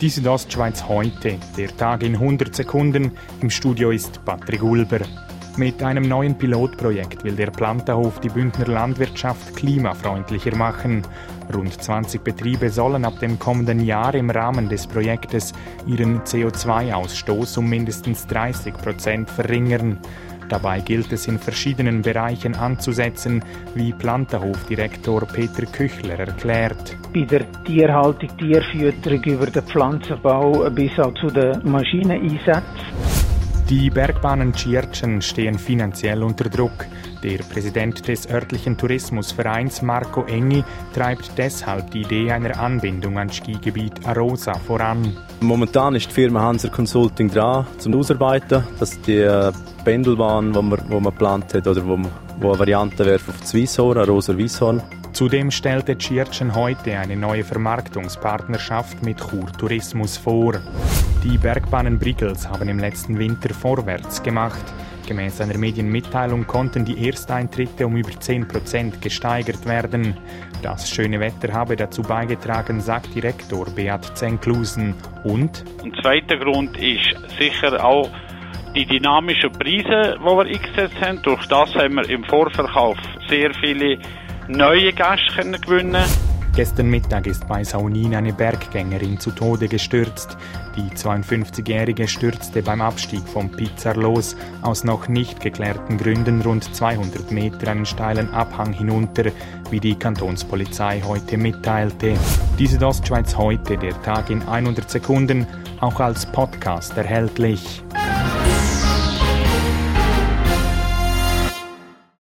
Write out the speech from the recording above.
Die Südostschweiz heute, der Tag in 100 Sekunden. Im Studio ist Patrick Ulber. Mit einem neuen Pilotprojekt will der Planterhof die Bündner Landwirtschaft klimafreundlicher machen. Rund 20 Betriebe sollen ab dem kommenden Jahr im Rahmen des Projektes ihren CO2-Ausstoß um mindestens 30 Prozent verringern. Dabei gilt es in verschiedenen Bereichen anzusetzen, wie Plantenhofdirektor Peter Küchler erklärt. Bei der Tierhaltung, Tierfütterung über den Pflanzenbau bis auch zu den Maschineneinsätzen. Die Bergbahnen Tschirtschen stehen finanziell unter Druck. Der Präsident des örtlichen Tourismusvereins Marco Engi treibt deshalb die Idee einer Anbindung ans Skigebiet Arosa voran. Momentan ist die Firma Hanser Consulting dran, zum Ausarbeiten, dass die äh, Pendelbahn, die man, wo man geplant hat, oder wo, wo eine Variante wäre auf das Wieshorn, Arosa Wieshorn, Zudem stellte Tschirtschen heute eine neue Vermarktungspartnerschaft mit Chur Tourismus vor. Die Bergbahnen Briggels haben im letzten Winter vorwärts gemacht. Gemäß einer Medienmitteilung konnten die Ersteintritte um über 10% gesteigert werden. Das schöne Wetter habe dazu beigetragen, sagt Direktor Beat Zenklusen. Und? Ein zweiter Grund ist sicher auch die dynamischen Preise, die wir eingesetzt haben. Durch das haben wir im Vorverkauf sehr viele neue Gäste gewinnen Gestern Mittag ist bei Saunin eine Berggängerin zu Tode gestürzt. Die 52-Jährige stürzte beim Abstieg vom Pizzar los, aus noch nicht geklärten Gründen rund 200 Meter einen steilen Abhang hinunter, wie die Kantonspolizei heute mitteilte. Die Südostschweiz heute, der Tag in 100 Sekunden, auch als Podcast erhältlich.